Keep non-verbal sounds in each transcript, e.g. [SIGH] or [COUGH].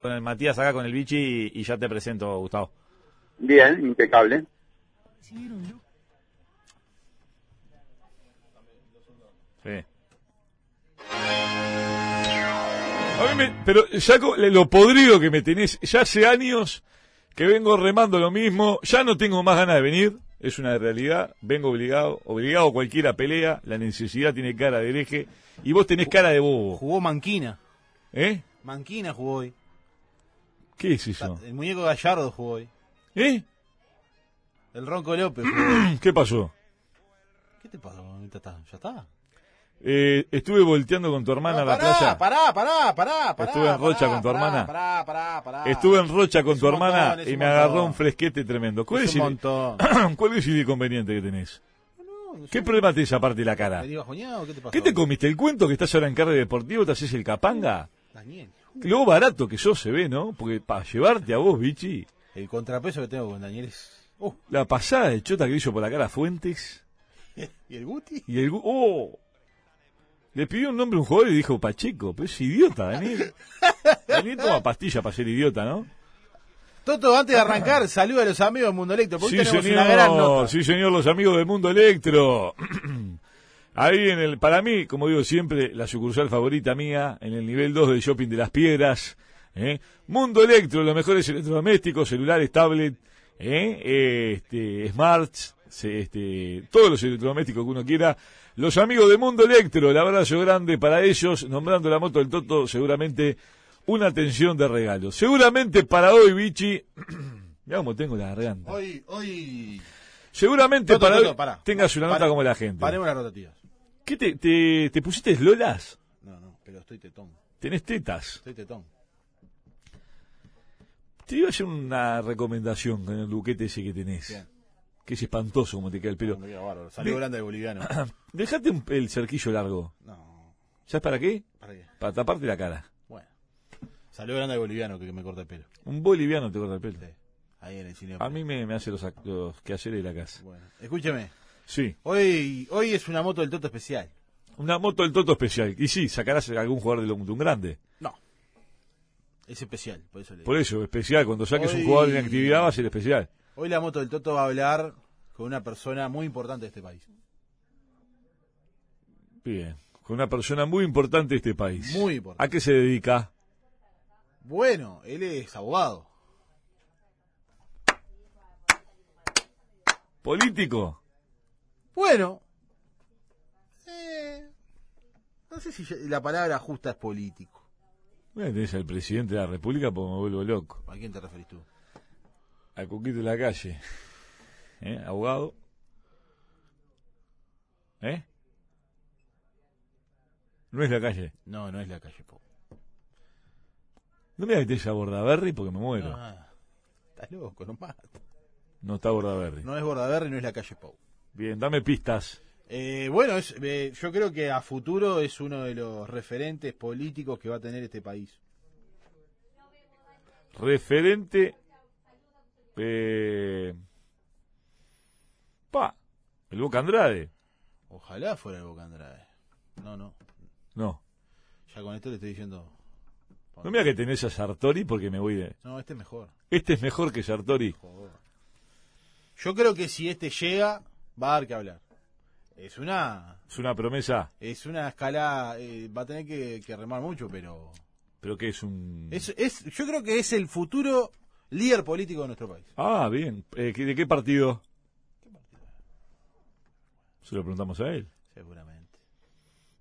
con el Matías acá con el bichi y, y ya te presento, Gustavo. Bien, impecable. Sí. A mí me- pero ya con lo podrido que me tenés, ya hace años que vengo remando lo mismo, ya no tengo más ganas de venir, es una realidad, vengo obligado, obligado cualquiera pelea, la necesidad tiene cara del eje y vos tenés cara de bobo, Jugó Manquina. ¿eh? Manquina jugó hoy. ¿Qué es eso? El muñeco Gallardo jugó hoy. ¿Eh? El Ronco López jugó hoy. [CLEARS THROAT] ¿Qué pasó? ¿Qué te pasó? ¿Ya está? ¿Ya está? Eh, estuve volteando con tu hermana a la pará, playa. Pará, pará, pará, pará. Estuve en Rocha con tu pará, hermana. Pará, pará, pará. Estuve en Rocha con Es tu un hermana montón, es y un me agarró montón. un fresquete tremendo. ¿Cuál Es es, un el, montón. [CLEARS THROAT] ¿Cuál es el inconveniente que tenés? No, no ¿Qué sé. problema tenés aparte de la cara? ¿Me digo bajoneado? ¿Qué te pasó? ¿Qué te comiste? ¿El cuento que estás ahora en carne deportivo? ¿Te haces el capanga? Daniel. Lo barato que sos se ve, ¿no? Porque para llevarte a vos, bichi, El contrapeso que tengo con Daniel es... Uh, la pasada de chota que hizo por la cara Fuentes [LAUGHS] ¿Y el Guti? y el... ¡Oh! Le pidió un nombre a un jugador y dijo Pacheco, pero es idiota, Daniel. [LAUGHS] Daniel toma pastilla para ser idiota, ¿no? Toto, antes de arrancar, saluda a los amigos del Mundo Electro. Porque Sí tenemos una gran señor, nota. sí señor, los amigos del Mundo Electro. [CLEARS THROAT] Ahí en el, para mí, como digo siempre, la sucursal favorita mía, en el nivel 2 del Shopping de las Piedras. ¿eh? Mundo Electro, los mejores electrodomésticos, celulares, tablet, ¿eh? este, smarts, este, todos los electrodomésticos que uno quiera. Los amigos de Mundo Electro, el abrazo grande para ellos, nombrando la moto del Toto, seguramente una atención de regalo. Seguramente para hoy, Bichi, ya como tengo la garganta. Hoy, hoy... Seguramente Toto, para Toto, hoy tengas una nota como la gente. Paremos las rotativas. ¿Qué te, te, te pusiste lolas? No, no, pero estoy tetón. Tenés tetas. Estoy tetón. Te iba a hacer una recomendación con el buquete ese que tenés. Bien. Que es espantoso como te queda el pelo. Me queda bárbaro. Salió grande el boliviano. [CLEARS THROAT] Dejate un- el cerquillo largo. No, ¿Sabes para qué? ¿para qué? Para taparte la cara. Bueno. Salió grande el boliviano que me corta el pelo. Un boliviano te corta el pelo. Sí. Ahí en el cine. A mí me, me hace los, ac- los quehaceres de la casa. Bueno, escúcheme. Sí. Hoy, hoy es una moto del Toto especial. Una moto del Toto especial. Y sí, sacarás a algún jugador de, lo- de un grande. No. Es especial, por eso le digo. Por eso, especial. Cuando saques un jugador en actividad va a ser especial. Hoy la moto del Toto va a hablar con una persona muy importante de este país. Bien. Con una persona muy importante de este país. Muy importante. ¿A qué se dedica? Bueno, él es abogado. ¿Político? Bueno. Eh, no sé si la palabra justa es político. Bueno, tenés al presidente de la República porque me vuelvo loco. ¿A quién te referís tú? Al Cuquito de la calle. ¿Eh? Abogado. ¿Eh? No es la calle. No, no es la calle Pau. No me metes a Bordaberry porque me muero. Ah, estás loco, no mata. No está Bordaberry. No es Bordaberry, no es la calle Pau. Bien, dame pistas. Eh, bueno, es, eh, yo creo que a futuro es uno de los referentes políticos que va a tener este país. Referente. Eh, pa. El Boca Andrade. Ojalá fuera el Boca Andrade. No, no. No. Ya con esto le estoy diciendo. No mira que tenés a Sartori porque me voy de. No, este es mejor. Este es mejor que Sartori. Yo creo que si este llega, va a dar que hablar. Es una Es una promesa. es una escala, eh, va a tener que, que remar mucho, pero Pero que es un. es, es, yo creo que es el futuro líder político de nuestro país. Ah, bien. Eh, ¿qué- ¿De qué partido? Se lo preguntamos a él. Seguramente.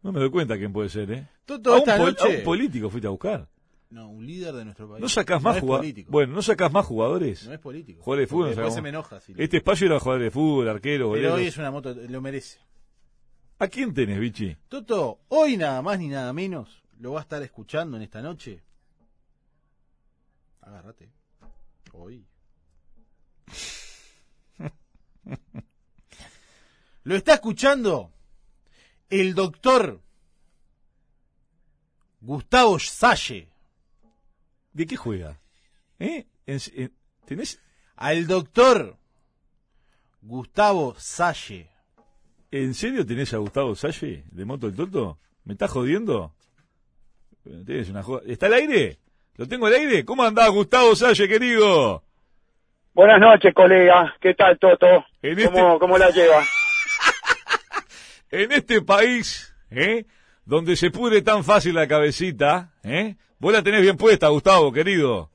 No me doy cuenta quién puede ser, ¿eh? A, un esta a un político fuiste a buscar. No, un líder de nuestro país. ¿No sacás No más es jugadores? Bueno, ¿no sacás más jugadores? No es político. Jugadores de fútbol, no Después se me enoja. si Este espacio era jugador de fútbol, arquero, Pero golero. hoy es una moto, lo merece. ¿A quién tenés, bichi? Toto, hoy nada más ni nada menos lo va a estar escuchando en esta noche. Agárrate. Hoy. [LAUGHS] lo está escuchando el doctor Gustavo Salle. ¿De qué juega? ¿Eh? En- en- ¿Tenés Al doctor Gustavo Salle. ¿En serio tenés a Gustavo Salle de Moto el Toto? ¿Me estás jodiendo? Tenés una joda. ¿Está al aire? ¿Lo tengo al aire? ¿Cómo andás, Gustavo Salle, querido? Buenas noches, colega. ¿Qué tal, Toto? En ¿Cómo, este- ¿Cómo la lleva? [LAUGHS] En este país, ¿eh? Donde se pudre tan fácil la cabecita, ¿eh? Vos la tenés bien puesta, Gustavo, querido.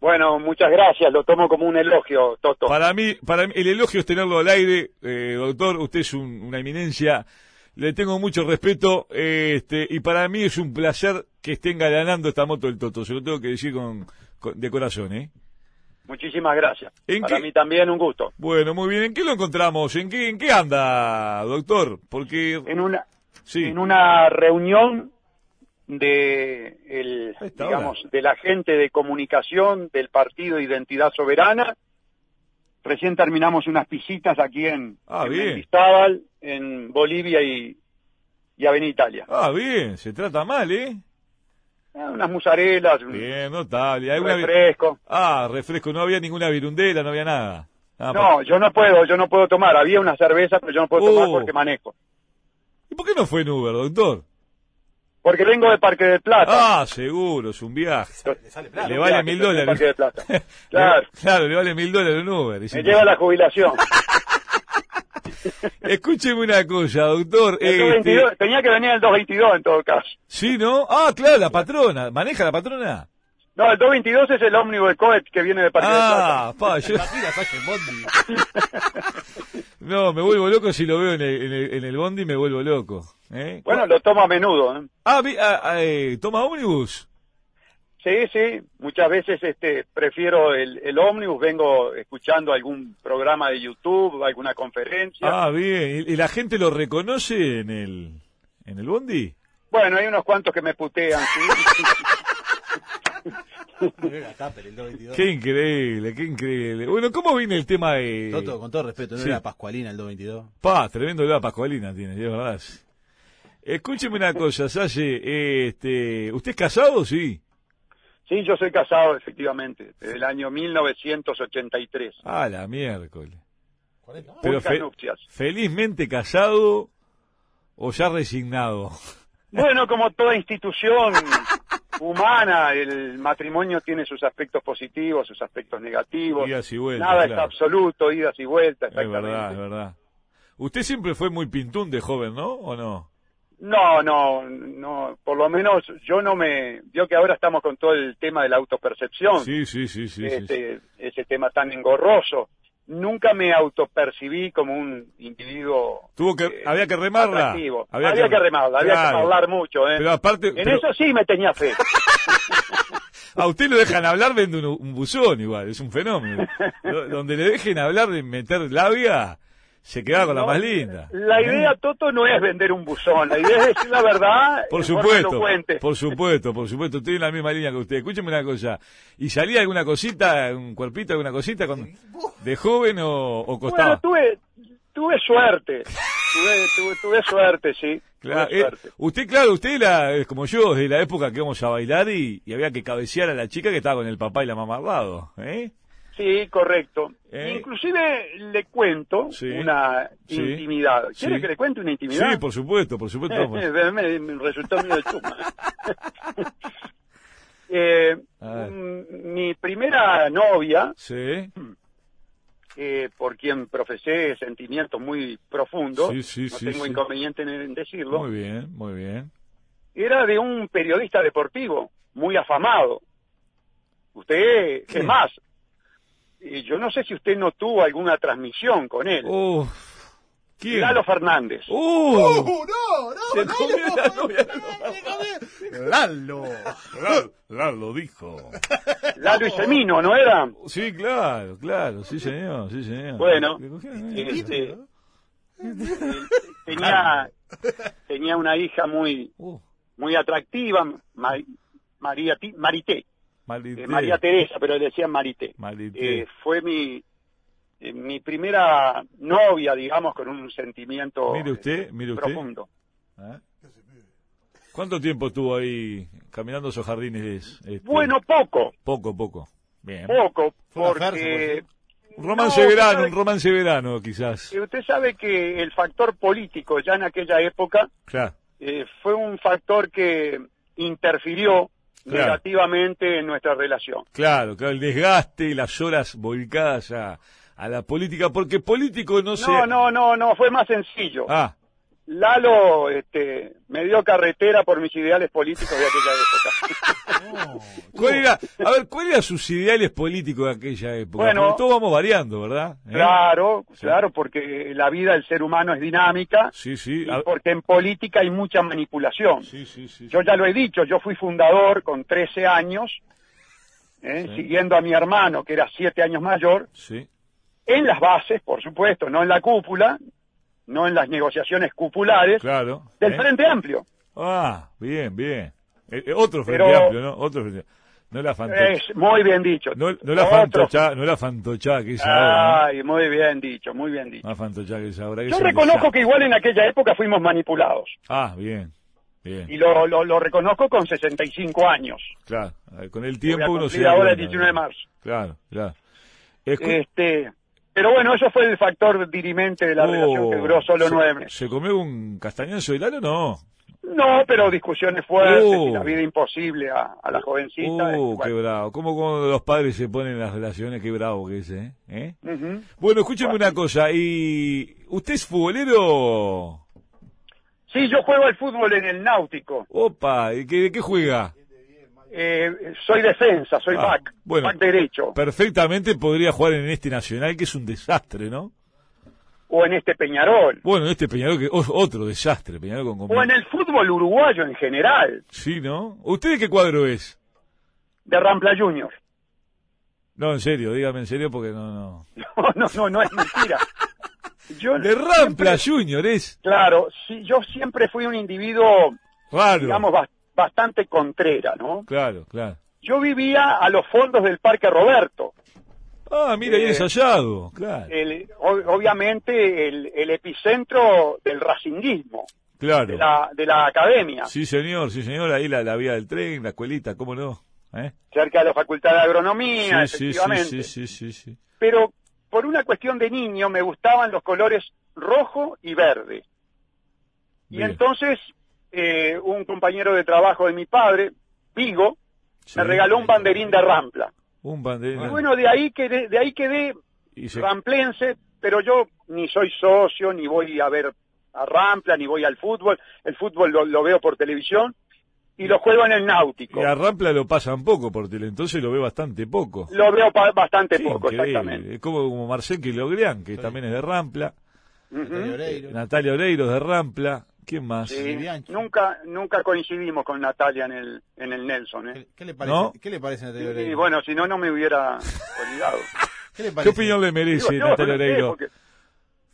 Bueno, muchas gracias. Lo tomo como un elogio, Toto. Para mí, para mí, el elogio es tenerlo al aire, eh, doctor. Usted es un- una eminencia. Le tengo mucho respeto, eh, este, y para mí es un placer que esté engalanando esta moto del Toto. Se lo tengo que decir con, con- de corazón, ¿eh? Muchísimas gracias. ¿En Para qué- mí también un gusto. Bueno, muy bien. ¿En qué lo encontramos? ¿En qué, en qué anda, doctor? Porque, En una, sí. en una reunión de el, digamos, de la gente de comunicación del Partido Identidad Soberana. Recién terminamos unas visitas aquí en, Ah, en bien. Mendizábal, en Bolivia y, y Avenida Italia. Ah, bien. Se trata mal, ¿eh? Ah, Unas musarelas, un Bien, notable. ¿Hay una- refresco. Ah, refresco. No había ninguna virundela, no había nada. Ah, No, yo no puedo, yo no puedo tomar. Había una cerveza, pero yo no puedo tomar Oh. porque manejo. ¿Y por qué no fue en Uber, doctor? Porque vengo de Parque del Plata. Ah, seguro, es un viaje. Le sale plata. Le vale mil de dólares. Parque del Plata. [LAUGHS] Claro, Le- claro, le vale mil dólares un Uber. me lleva la jubilación. [LAUGHS] Escúcheme una cosa, doctor. El este, 222, tenía que venir el 222 en todo caso. ¿Sí, no? Ah, claro, la patrona. ¿Maneja la patrona? No, el 222 es el ómnibus de Coet que viene de Parque Ah, pa, yo- Imagina, Salle en Bondi. [LAUGHS] no, me vuelvo loco si lo veo en el, en el, en el bondi, me vuelvo loco. ¿eh? Plata. Bueno, lo tomo a menudo. ¿eh? Ah, vi- ah, ah, eh, ¿toma ómnibus? Sí, sí, muchas veces este prefiero el, el ómnibus, vengo escuchando algún programa de YouTube, alguna conferencia. Ah, bien. ¿Y, y la gente lo reconoce en el, en el bondi? Bueno, hay unos cuantos que me putean, sí. [LAUGHS] El 222. Qué increíble, qué increíble. Bueno, ¿cómo viene el tema de... Toto, con todo respeto, ¿no Sí. era Pascualina el 222? Pa, tremendo la Pascualina tiene, es verdad. Escúcheme una cosa, Salle, este, ¿usted es casado? Sí. Sí, yo soy casado, efectivamente, desde el año 1983. Ah, la miércoles. 40 Pero fe- nupcias. felizmente casado o ya resignado. Bueno, como toda institución [LAUGHS] humana, el matrimonio tiene sus aspectos positivos, sus aspectos negativos. Idas y vueltas, Nada claro. es absoluto, idas y vueltas, Es verdad, es exactamente. verdad. Usted siempre fue muy pintún de joven, ¿no? ¿O no? No, no, no, por lo menos yo no me... Vio que ahora estamos con todo el tema de la autopercepción, Sí, sí, sí, sí. sí, sí. este, ese tema tan engorroso. Nunca me autopercibí como un individuo Tuvo que, eh, había que remarla. atractivo. Había, que, remarla, había Claro. que hablar mucho, ¿eh? Pero aparte, en pero eso sí me tenía fe. [LAUGHS] a usted lo dejan hablar vende un, un buzón igual, es un fenómeno. [LAUGHS] Do- Donde le dejen hablar de meter labia, se queda con la más linda. La ¿Eh? idea, Toto, no es vender un buzón. La idea es decir la verdad. [LAUGHS] Por supuesto, por supuesto, por supuesto, estoy en la misma línea que usted. Escúcheme una cosa, ¿y salía alguna cosita, un cuerpito, alguna cosita con, de joven o, o costaba? Bueno, tuve, tuve suerte. Tuve, tuve, tuve suerte, sí. Claro, tuve eh, suerte. usted, claro, usted era, es como yo, de la época que íbamos a bailar y, y había que cabecear a la chica que estaba con el papá y la mamá al lado, ¿eh? Sí, correcto. Eh. Inclusive le cuento Sí, una sí, intimidad. ¿Quiere sí. que le cuente una intimidad? Sí, por supuesto, por supuesto. vamos. me, me resultó medio de chuma. [LAUGHS] [LAUGHS] eh, mm, mi primera novia, Sí, eh, por quien profesé sentimientos muy profundos, Sí, sí, no tengo inconveniente en, decirlo, muy bien, muy bien. era de un periodista deportivo muy afamado. Usted, ¿Quién? es más, eh, yo no sé si usted no tuvo alguna transmisión con él. Oh, ¿quién? Lalo Fernández. ¡Oh! no, no! Se comió la novia de ¡Lalo! Lalo, Lalo dijo. Lalo y Semino, ¿no era? Sí, claro, claro, sí señor, sí señor. Bueno, este, tenía, tenía una hija muy, Uh, muy atractiva, Ma- María, Ti- Marité, eh, María Teresa, pero le decían Marité. Eh, fue mi, eh, mi primera novia, digamos, con un sentimiento Mire usted, mire usted. profundo. ¿Cuánto tiempo estuvo ahí caminando esos jardines? este? Bueno, poco, Poco, poco. Bien. poco, porque Un romance No, verano, un romance verano, quizás. usted sabe que el factor político ya en aquella época Claro. eh, fue un factor que interfirió Claro. negativamente en nuestra relación. Claro, claro, el desgaste y las horas volcadas a, a la política, porque político no sé. No, no, no, no, fue más sencillo. Ah, Lalo este, me dio carretera por mis ideales políticos de aquella época. [LAUGHS] ¿cuál era, a ver, ¿cuáles eran sus ideales políticos de aquella época? Bueno. Todos vamos variando, ¿verdad? ¿Eh? Claro, Sí. claro, porque la vida del ser humano es dinámica Sí, sí. y porque en política hay mucha manipulación. sí, sí, sí. Yo ya lo he dicho, yo fui fundador con 13 años, ¿eh? Siguiendo a mi hermano, que era 7 años mayor, Sí, en las bases, por supuesto, no en la cúpula, no en las negociaciones cupulares, claro. del ¿eh? Frente Amplio. Ah, bien, bien. Eh, eh, otro frente Pero- amplio, ¿no? Otro frente No la fantocha. Es muy bien dicho. No, no la fantocha, no la fantocha que es ahora, Ay, muy bien dicho, muy bien dicho. La fantocha que es ahora. Yo reconozco que igual en aquella época fuimos manipulados. Ah, bien, bien. Y lo, lo, lo reconozco con 65 años. Claro, eh, con el tiempo uno se ahora el cuenta, 19 de marzo. Claro, claro. Escu- Este, pero bueno, eso fue el factor dirimente de la Oh, relación que duró solo se- nueve meses. ¿Se comió un castañazo de lano? No. No, pero discusiones fuertes Oh. y la vida imposible a, a la jovencita. Uh, este, qué bravo. ¿Cómo, cómo los padres se ponen en las relaciones? Qué bravo que es, ¿eh? ¿Eh? Ujú. Bueno, escúcheme una cosa. ¿Y usted es futbolero? Sí, yo juego al fútbol en el náutico. Opa, ¿y qué, ¿de qué juega? Eh, soy defensa, soy Ah, back, bueno. back derecho. Perfectamente podría jugar en este Nacional, que es un desastre, ¿no? O en este Peñarol. Bueno, en este Peñarol, que es otro desastre, Peñarol con... O en el fútbol uruguayo en general. Sí, ¿no? ¿Usted de qué cuadro es? De Rampla Junior. No, en serio, dígame en serio porque no, no. [LAUGHS] No, no, no, no es mentira. [LAUGHS] Yo De Rampla siempre- Junior es. Claro, sí, yo siempre fui un individuo, Claro. digamos, bas- bastante contrera, ¿no? Claro, claro. Yo vivía a los fondos del Parque Roberto. Ah, mira, ahí Eh, ensayado, claro. El, obviamente el, el epicentro del racinguismo, Claro. de la, de la academia, Sí, señor, sí, señor, ahí la, la vía del tren, la escuelita, ¿cómo no? ¿Eh? cerca de la Facultad de Agronomía, Sí, efectivamente. sí, sí, sí, sí. Pero por una cuestión de niño me gustaban los colores rojo y verde. Y Bien. entonces eh, un compañero de trabajo de mi padre, Vigo, Sí. me regaló un banderín de Rampla. Un banderín. Y bueno, de ahí quedé, de ahí quedé Y se- ramplense, pero yo ni soy socio, ni voy a ver a Rampla, ni voy al fútbol. El fútbol lo, lo veo por televisión y lo juego en el náutico. y a Rampla lo pasan poco por tele, entonces lo ve bastante poco. Lo veo pa- bastante Sí, poco, increíble. exactamente. Es como, como Marcel Quilogrean, que también es de Rampla. Natalia Oreiro. Natalia Oreiro de Rampla. ¿Quién más? Sí, nunca, nunca coincidimos con Natalia en el, en el Nelson. ¿eh? ¿Qué, qué le parece? ¿No? ¿Qué le parece Natalia Y, Oreiro? bueno, si no, no me hubiera olvidado. [LAUGHS] ¿Qué le ¿Qué opinión le merece Digo, Natalia Oreiro? porque-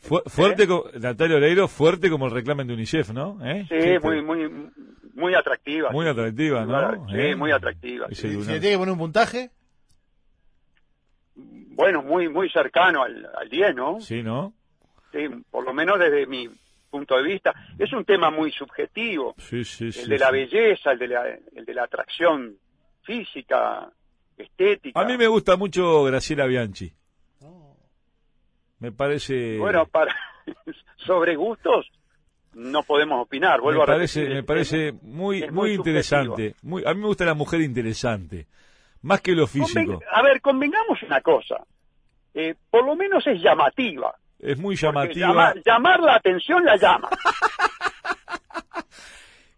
Fu- fuerte co- Natalia Oreiro, fuerte como el reclamen de UNICEF, ¿no? ¿Eh? sí, ¿Qué- muy, muy, muy atractiva. muy atractiva, ¿no? Sí, ¿Eh? muy atractiva. Ese Si le tiene que poner un puntaje, Bueno, muy, muy cercano al, al 10, ¿no? Sí, ¿no? Sí, por lo menos desde mi punto de vista. Es un tema muy subjetivo, Sí, sí, el sí. de la belleza, el de la, el de la atracción física, estética. A mí me gusta mucho Graciela Bianchi. Me parece... Bueno, para [LAUGHS] sobre gustos no podemos opinar, vuelvo me a parece, repetir, me parece es- muy, es muy muy interesante. Muy, a mí me gusta la mujer interesante. Más que lo físico. Conven- a ver, convengamos una cosa. Eh, por lo menos es llamativa. Es muy llamativa. llama- llamar la atención la llama. [LAUGHS]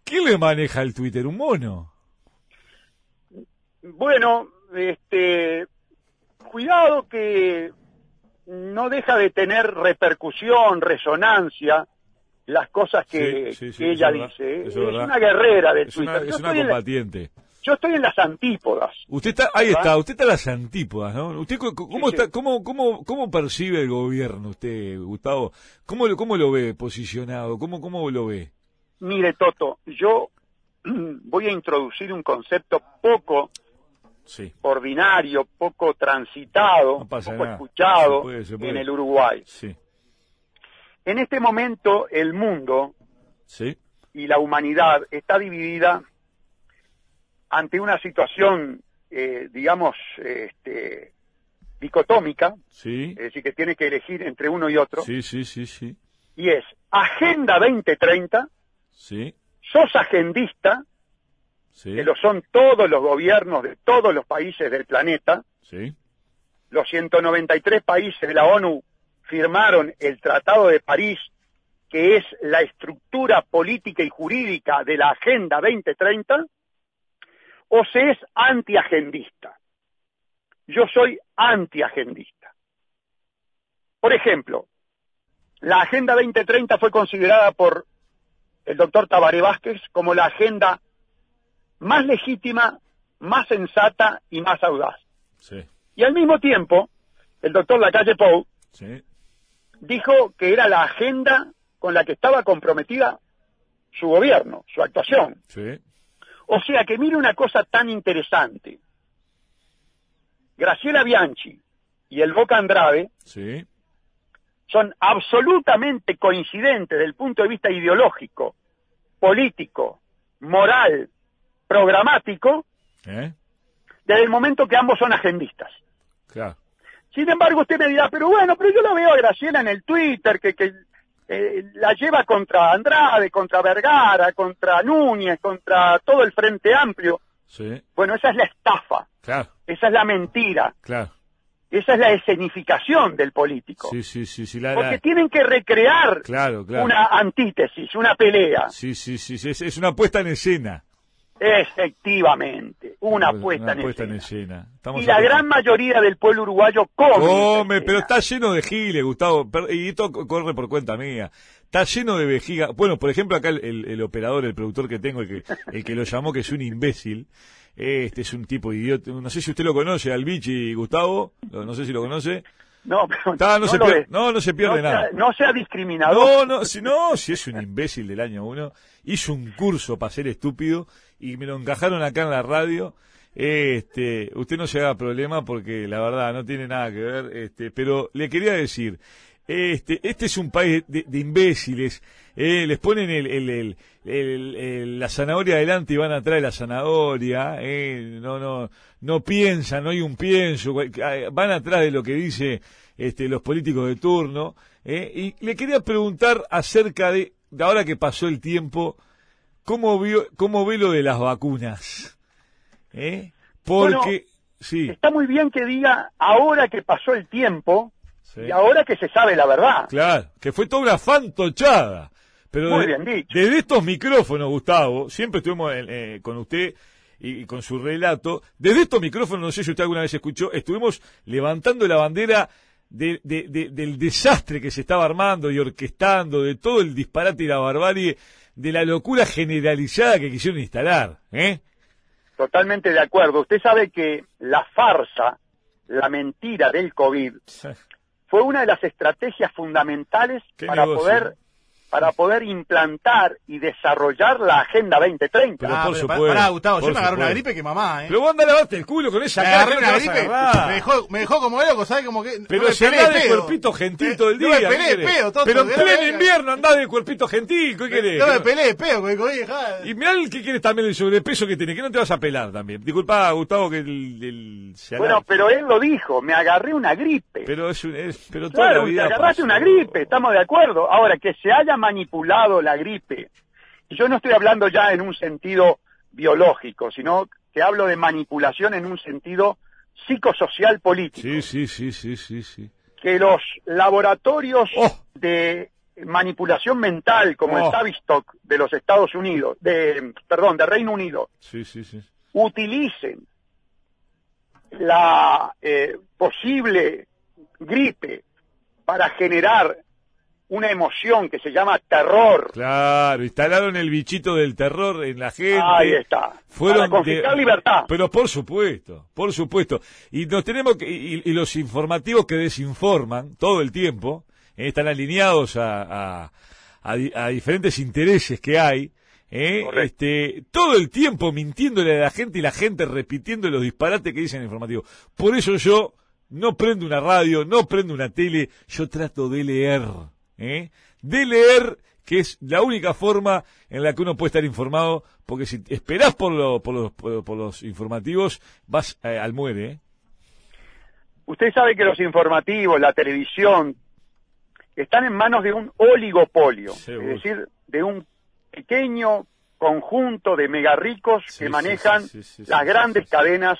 ¿Quién le maneja el Twitter? ¿Un mono? Bueno, este, cuidado que no deja de tener repercusión, resonancia, las cosas que, Sí, sí, sí, que eso ella es dice. Es, una guerrera del Es Twitter. una, yo, es una combatiente. Yo estoy en las antípodas. Usted está, ahí ¿Verdad? está, usted está a las antípodas, ¿no? ¿Usted cómo, Sí, está, sí. cómo, cómo, cómo percibe el gobierno usted, Gustavo? ¿Cómo, lo- cómo lo ve posicionado? ¿Cómo, cómo lo ve? Mire, Toto, yo [CLEARS THROAT] voy a introducir un concepto poco Sí, ordinario, poco transitado, No poco nada. escuchado Se puede, se puede. en el Uruguay. En este momento el mundo y la humanidad está dividida ante una situación, eh, digamos, este, dicotómica, sí, es decir, que tiene que elegir entre uno y otro, sí, sí, sí, sí, y es Agenda 2030, sí, sos agendista Sí. que lo son todos los gobiernos de todos los países del planeta, Sí. los 193 países de la ONU firmaron el Tratado de París, que es la estructura política y jurídica de la Agenda 2030, o se es antiagendista. Yo soy antiagendista. Por ejemplo, la Agenda 2030 fue considerada por el doctor Tabaré Vázquez como la agenda más legítima, más sensata y más audaz. Sí. Y al mismo tiempo, el doctor Lacalle Pou Sí. dijo que era la agenda con la que estaba comprometida su gobierno, su actuación. Sí. O sea que mire una cosa tan interesante. Graciela Bianchi y el Boca Andrade Sí. son absolutamente coincidentes desde el punto de vista ideológico, político, moral, programático, ¿Eh? desde el momento que ambos son agendistas. Claro. Sin embargo, usted me dirá, pero bueno, pero yo la veo a Graciela en el Twitter, que, que eh, la lleva contra Andrade, contra Vergara, contra Núñez, contra todo el Frente Amplio. Sí. Bueno, esa es la estafa, Claro. esa es la mentira, Claro. esa es la escenificación del político. Sí, sí, sí, sí. La, Porque la- tienen que recrear Claro, claro. una antítesis, una pelea. Sí, sí, sí, sí, Es, es una puesta en escena. Efectivamente, una puesta, Una en, escena. Estamos Y la gran mayoría del pueblo uruguayo come. Come, pero está lleno de giles, Gustavo. Y esto co- corre por cuenta mía. Está lleno de vejiga. Bueno, por ejemplo, acá el, el- el operador, el productor que tengo, el que, el que lo llamó, que es un imbécil. Este es un tipo idiota. No sé si usted lo conoce, al Bichi Gustavo. No sé si lo conoce. No, pero Está, no, se pierde, no, no se pierde no nada. Sea, no sea discriminador. No, no, si no, si es un imbécil del año uno, hizo un curso para ser estúpido y me lo encajaron acá en la radio. Este, usted no se haga problema porque la verdad no tiene nada que ver, este, pero le quería decir, este, este es un país de, de imbéciles, eh, les ponen el, el, el- la zanahoria adelante y van atrás de la zanahoria, eh, no, no, no piensan, no hay un pienso, ah, van atrás de lo que dice este, los políticos de turno, eh, y le quería preguntar acerca de, de ahora que pasó el tiempo, ¿cómo vio, cómo ve lo de las vacunas? ¿Eh? Porque, Bueno, sí, Está muy bien que diga ahora que pasó el tiempo sí. y ahora que se sabe la verdad. Claro, que fue toda una fantochada. Pero Muy de- bien dicho. desde estos micrófonos, Gustavo, siempre estuvimos eh, con usted y, y con su relato, desde estos micrófonos, no sé si usted alguna vez escuchó, estuvimos levantando la bandera de- de- de- del desastre que se estaba armando y orquestando, de todo el disparate y la barbarie, de la locura generalizada que quisieron instalar. ¿eh? Totalmente de acuerdo. Usted sabe que la farsa, la mentira del COVID, fue una de las estrategias fundamentales para negocio. poder para poder implantar y desarrollar la Agenda 2030. Pero ah, por pero supuesto, pará, Gustavo, por yo me agarré una gripe que mamá, ¿eh? Pero vos andá a lavarte el culo con esa me cara. una te gripe, me dejó, me dejó como loco, ¿sabes? Como que. Pero no me si pelé andás de pedo. cuerpito gentil Eh, todo el día. No me Pero en pleno invierno andás de cuerpito gentil. ¿Qué querés? No me ¿Qué pelé de pedo con el COVID, ja. Y mirá el que quieres también el sobrepeso que tiene, que no te vas a pelar también. Disculpa, Gustavo, que el, el- se Bueno, pero él lo dijo, me agarré una gripe. pero es, un- es- pero toda Claro, la te vida agarraste pasó. una gripe, estamos de acuerdo. Ahora, que se haya manipulado la gripe, y yo no estoy hablando ya en un sentido biológico, sino que hablo de manipulación en un sentido psicosocial político. Sí, sí, sí, sí, sí, sí. Que los laboratorios Oh. de manipulación mental, como Oh. el Tavistock de los Estados Unidos, de, perdón, de Reino Unido, Sí, sí, sí. utilicen la eh, posible gripe para generar una emoción que se llama terror. Claro, instalaron el bichito del terror en la gente. Ahí está. Fueron para de- libertad. Pero por supuesto, por supuesto. Y nos tenemos que, y, y los informativos que desinforman todo el tiempo, eh, están alineados a, a, a a diferentes intereses que hay, eh, este, todo el tiempo mintiéndole a la gente y la gente repitiendo los disparates que dicen en el informativo. Por eso yo no prendo una radio, no prendo una tele, yo trato de leer, ¿eh? de leer que es la única forma en la que uno puede estar informado, porque si esperás por, lo- por, los, por, por los informativos, vas eh, al muere. ¿eh? Usted sabe que los informativos, la televisión, están en manos de un oligopolio, Seguro. es decir, de un pequeño conjunto de mega ricos Sí, que manejan sí, sí, sí, las grandes cadenas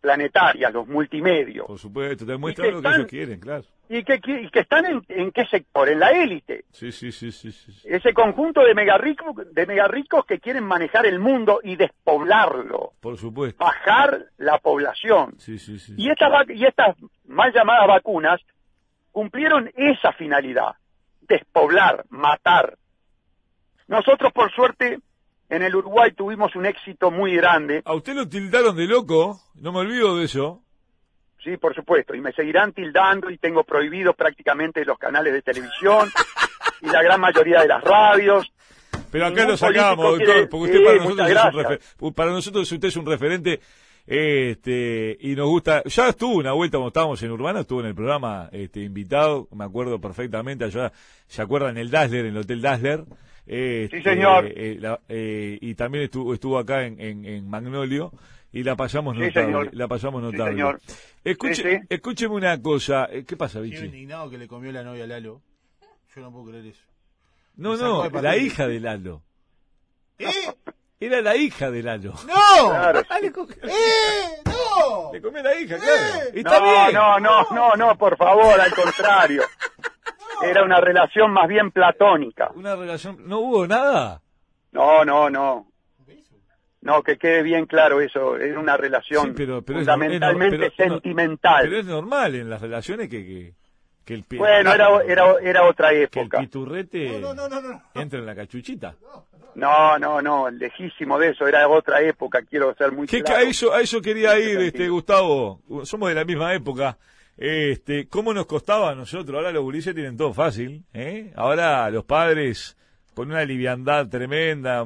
planetarias, los multimedios, Por supuesto, te muestran que lo que están- ellos quieren, claro. y que, qui- y que están en, en qué sector, en la élite. Sí, sí, sí, sí, sí. sí. Ese conjunto de mega ricos, de mega ricos que quieren manejar el mundo y despoblarlo, Por supuesto. bajar la población. Sí, sí, sí. Y estas, y estas mal llamadas vacunas cumplieron esa finalidad, despoblar, matar. Nosotros, por suerte, en el Uruguay tuvimos un éxito muy grande, A usted lo tildaron de loco, no me olvido de eso. sí, por supuesto, y me seguirán tildando y tengo prohibidos prácticamente los canales de televisión [LAUGHS] y la gran mayoría de las radios. Pero acá Ningún lo sacamos, doctor, quiere- porque usted Sí, para nosotros, es un gracias. refer- para nosotros usted es un referente este y nos gusta. Ya estuvo una vuelta cuando estábamos en Urbana, estuvo en el programa este invitado, me acuerdo perfectamente, allá, ¿se acuerdan? El Dazzler, en el Hotel Dazzler. Este, Sí, señor. eh, la- eh, y también estuvo, estuvo acá en, en, en Magnolio y la pasamos Sí, notable. señor. La pasamos Sí, notable. señor. Escuche, Sí, sí. Escúcheme una cosa. eh, ¿Qué pasa, Estoy Vichy? indignado que le comió la novia a Lalo. Yo no puedo creer eso. No, no, la hija de Lalo. [LAUGHS] ¿Eh? Era la hija de Lalo. [LAUGHS] ¡No! Claro. [LAUGHS] ¡Eh! ¡No! Le comió la hija, claro. ¡Eh! Y está no, bien. no, no, no, no, por favor, al contrario. Era una relación más bien platónica. Una relación. ¿No hubo nada? No, no, no. No, que quede bien claro eso. Era una relación Sí, pero- pero es- fundamentalmente es- pero- sentimental. Pero es normal en las relaciones que, que, que el Bueno, era, era, era otra que el época. piturrete No, no, no, no. no. entre en la cachuchita. No, no, no, lejísimo de eso. Era otra época, quiero ser muy que claro. a eso, a eso quería ir, este. Gustavo. Somos de la misma época. Este, ¿cómo nos costaba a nosotros? Ahora los gurises tienen todo fácil, ¿eh? Ahora los padres con una liviandad tremenda,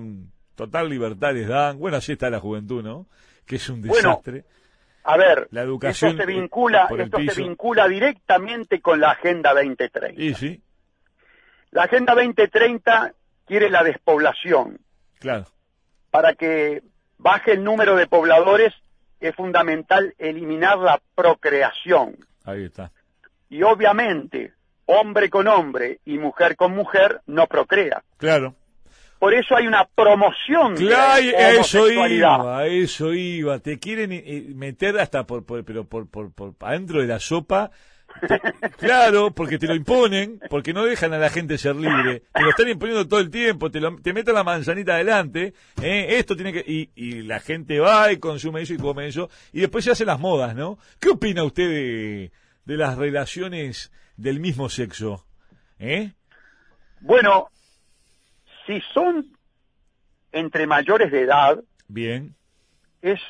total libertad les dan. Bueno, así está la juventud, ¿no? Que es un Bueno, desastre. A ver, La educación, esto se eh, vincula, esto se vincula directamente con la Agenda 2030. y sí, La Agenda 2030 quiere la despoblación. claro. Para que baje el número de pobladores es fundamental eliminar la procreación. Ahí está. Y obviamente, hombre con hombre y mujer con mujer no procrea. Claro. Por eso hay una promoción de la Claro, eso iba, eso iba. Te quieren eh, meter hasta por, por pero por, por, por adentro de la sopa. Claro, porque te lo imponen, porque no dejan a la gente ser libre. Te lo están imponiendo todo el tiempo, te, lo, te meten la manzanita adelante. eh, esto tiene que y, y la gente va y consume eso y come eso y después se hacen las modas, ¿no? ¿Qué opina usted de, de las relaciones del mismo sexo? ¿Eh? Bueno, si son entre mayores de edad, Bien, es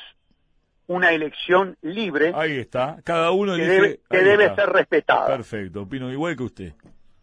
una elección libre ahí está. Cada uno que elige- debe, que ahí debe está. ser respetada. Perfecto, opino igual que usted.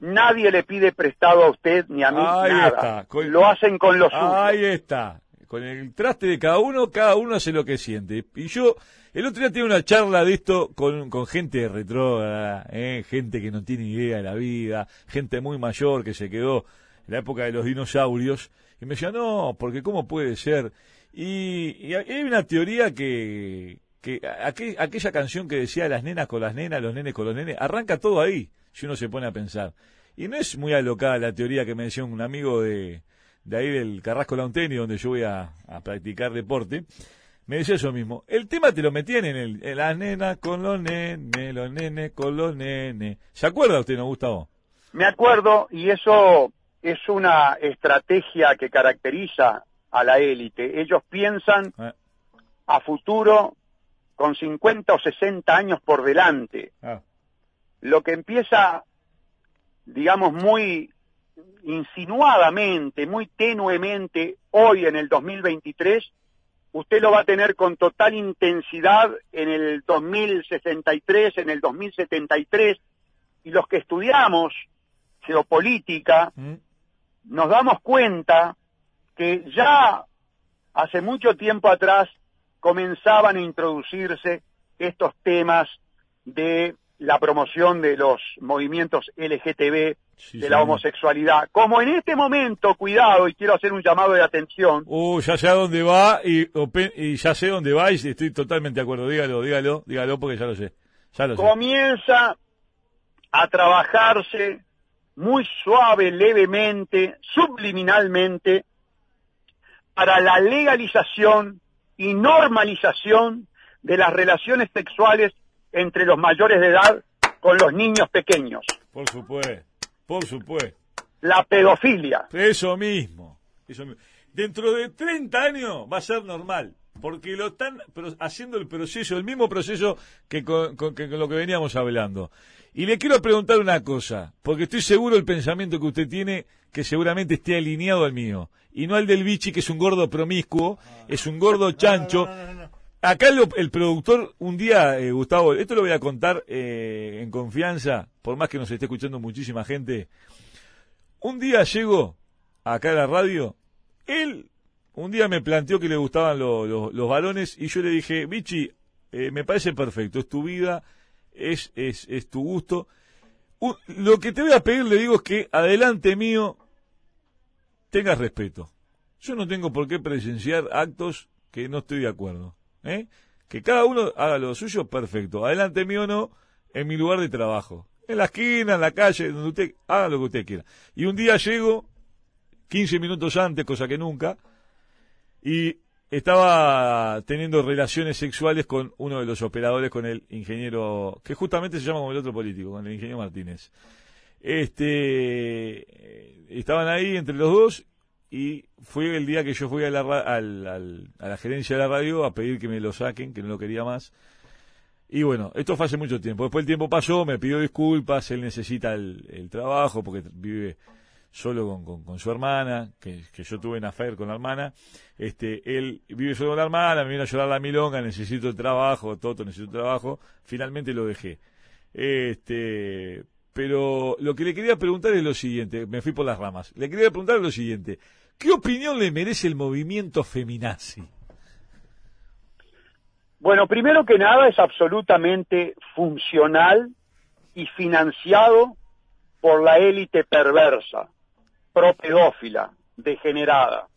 Nadie le pide prestado a usted ni a mí Ahí nada. está. Con- Lo hacen con los suyos. Ahí está. Con el traste de cada uno, cada uno hace lo que siente. Y yo, el otro día tuve una charla de esto con, con gente retrógrada, ¿eh? gente que no tiene idea de la vida, gente muy mayor que se quedó en la época de los dinosaurios. Y me decía, no, porque ¿cómo puede ser? Y, y hay una teoría que, que aqu- aquella canción que decía las nenas con las nenas, los nenes con los nenes, arranca todo ahí, si uno se pone a pensar. Y no es muy alocada la teoría que me decía un amigo de, de ahí del Carrasco Launteni, donde yo voy a, practicar deporte. Me decía eso mismo. El tema te lo metían en el, las nenas con los nenes, los nenes con los nenes. ¿Se acuerda usted, no, Gustavo? Me acuerdo, y eso es una estrategia que caracteriza a la élite. Ellos piensan Ah, a futuro con 50 o 60 años por delante. ah, Lo que empieza, digamos, muy insinuadamente, muy tenuemente hoy en el 2023, usted lo va a tener con total intensidad en el 2063, en el 2073, y los que estudiamos geopolítica mm, nos damos cuenta que ya hace mucho tiempo atrás comenzaban a introducirse estos temas de la promoción de los movimientos LGTB, sí, de la homosexualidad. Como en este momento, cuidado, y quiero hacer un llamado de atención, Uh, ya sé a dónde va y, ya sé dónde va y estoy totalmente de acuerdo. Dígalo, dígalo, dígalo porque ya lo sé. Ya lo sé. comienza a trabajarse muy suave, levemente, subliminalmente, para la legalización y normalización de las relaciones sexuales entre los mayores de edad con los niños pequeños. Por supuesto, por supuesto. La pedofilia. Eso mismo, eso mismo. Dentro de 30 años va a ser normal, porque lo están haciendo el proceso, el mismo proceso que con, con- que con lo que veníamos hablando. Y le quiero preguntar una cosa, porque estoy seguro el pensamiento que usted tiene, que seguramente esté alineado al mío, y no al del bichi, que es un gordo promiscuo, es un gordo chancho. Acá lo- el productor, un día, eh, Gustavo, esto lo voy a contar eh, en confianza, por más que nos esté escuchando muchísima gente. Un día llego acá a la radio, él un día me planteó que le gustaban lo- lo- los varones y yo le dije, Bichi, eh, me parece perfecto, es tu vida, es, es, es tu gusto. Un- lo que te voy a pedir, le digo, es que adelante mío tengas respeto. Yo no tengo por qué presenciar actos que no estoy de acuerdo. ¿eh? Que cada uno haga lo suyo, perfecto. Adelante mío no, en mi lugar de trabajo. En la esquina, en la calle, donde usted haga lo que usted quiera. Y un día llego, 15 minutos antes, cosa que nunca, y estaba teniendo relaciones sexuales con uno de los operadores, con el ingeniero, que justamente se llama como el otro político, con el ingeniero Martínez. Este, estaban ahí entre los dos y fue el día que yo fui a la, al- a la gerencia de la radio a pedir que me lo saquen, que no lo quería más. Y bueno, esto fue hace mucho tiempo. Después el tiempo pasó, me pidió disculpas, él necesita el, el trabajo porque vive solo con, con, su hermana, que, yo tuve en affair con la hermana. Este, él vive solo con la hermana, me vino a llorar la milonga, necesito el trabajo, Toto, necesito trabajo. Finalmente lo dejé. Este, pero lo que le quería preguntar es lo siguiente, me fui por las ramas. Le quería preguntar lo siguiente. ¿Qué opinión le merece el movimiento feminazi? Bueno, primero que nada es absolutamente funcional y financiado por la élite perversa, propedófila, degenerada.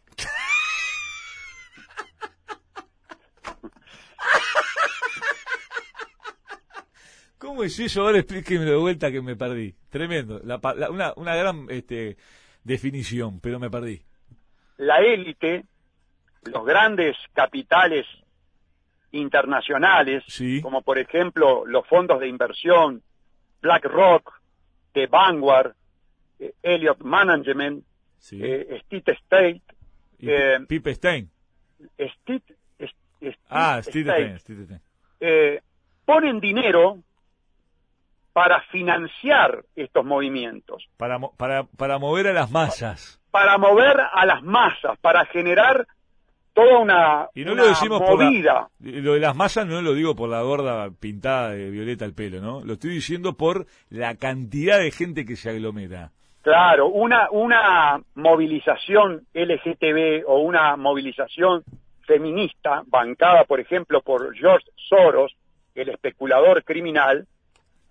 ¿Cómo es eso? Ahora explíqueme de vuelta que me perdí. Tremendo. La la- una, una gran este, definición, pero me perdí. La élite, los grandes capitales internacionales, Sí. como por ejemplo los fondos de inversión, BlackRock, The Vanguard, eh, Elliott Management, Sí. eh, State State, eh, Pipe Stein. State Ah, Steve State, Stein. Steve Stein. eh, ponen dinero para financiar estos movimientos, Para, para, para mover a las masas. para mover a las masas, para generar toda una, Y no una lo decimos por la- movida. Lo de las masas no lo digo por la gorda pintada de violeta el pelo, ¿no? Lo estoy diciendo por la cantidad de gente que se aglomera. Claro, una, una movilización LGTB o una movilización feminista bancada, por ejemplo, por George Soros, el especulador criminal,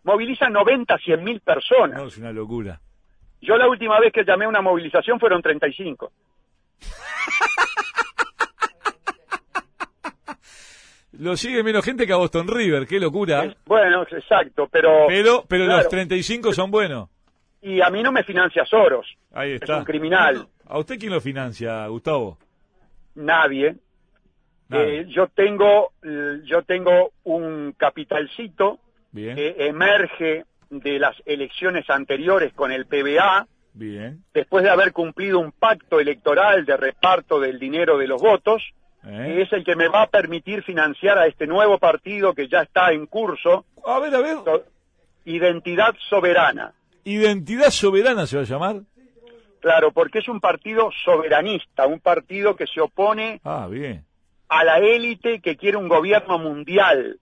moviliza 90 a 100 mil personas. No, es una locura. Yo la última vez que llamé a una movilización fueron 35. [LAUGHS] Lo sigue menos gente que a Boston River, qué locura. Es- Bueno, exacto, pero... Pero, pero Claro. los 35 son buenos. Y a mí no me financia Soros, Ahí es está. un criminal, ¿A usted quién lo financia, Gustavo? nadie. Nada. Eh, yo tengo yo tengo un capitalcito Bien, que emerge de las elecciones anteriores con el PBA, bien. después de haber cumplido un pacto electoral de reparto del dinero de los votos, ¿eh? que es el que me va a permitir financiar a este nuevo partido que ya está en curso, A ver, a ver. Identidad Soberana. Identidad soberana se va a llamar. Claro, porque es un partido soberanista, un partido que se opone Ah, bien. a la élite que quiere un gobierno mundial,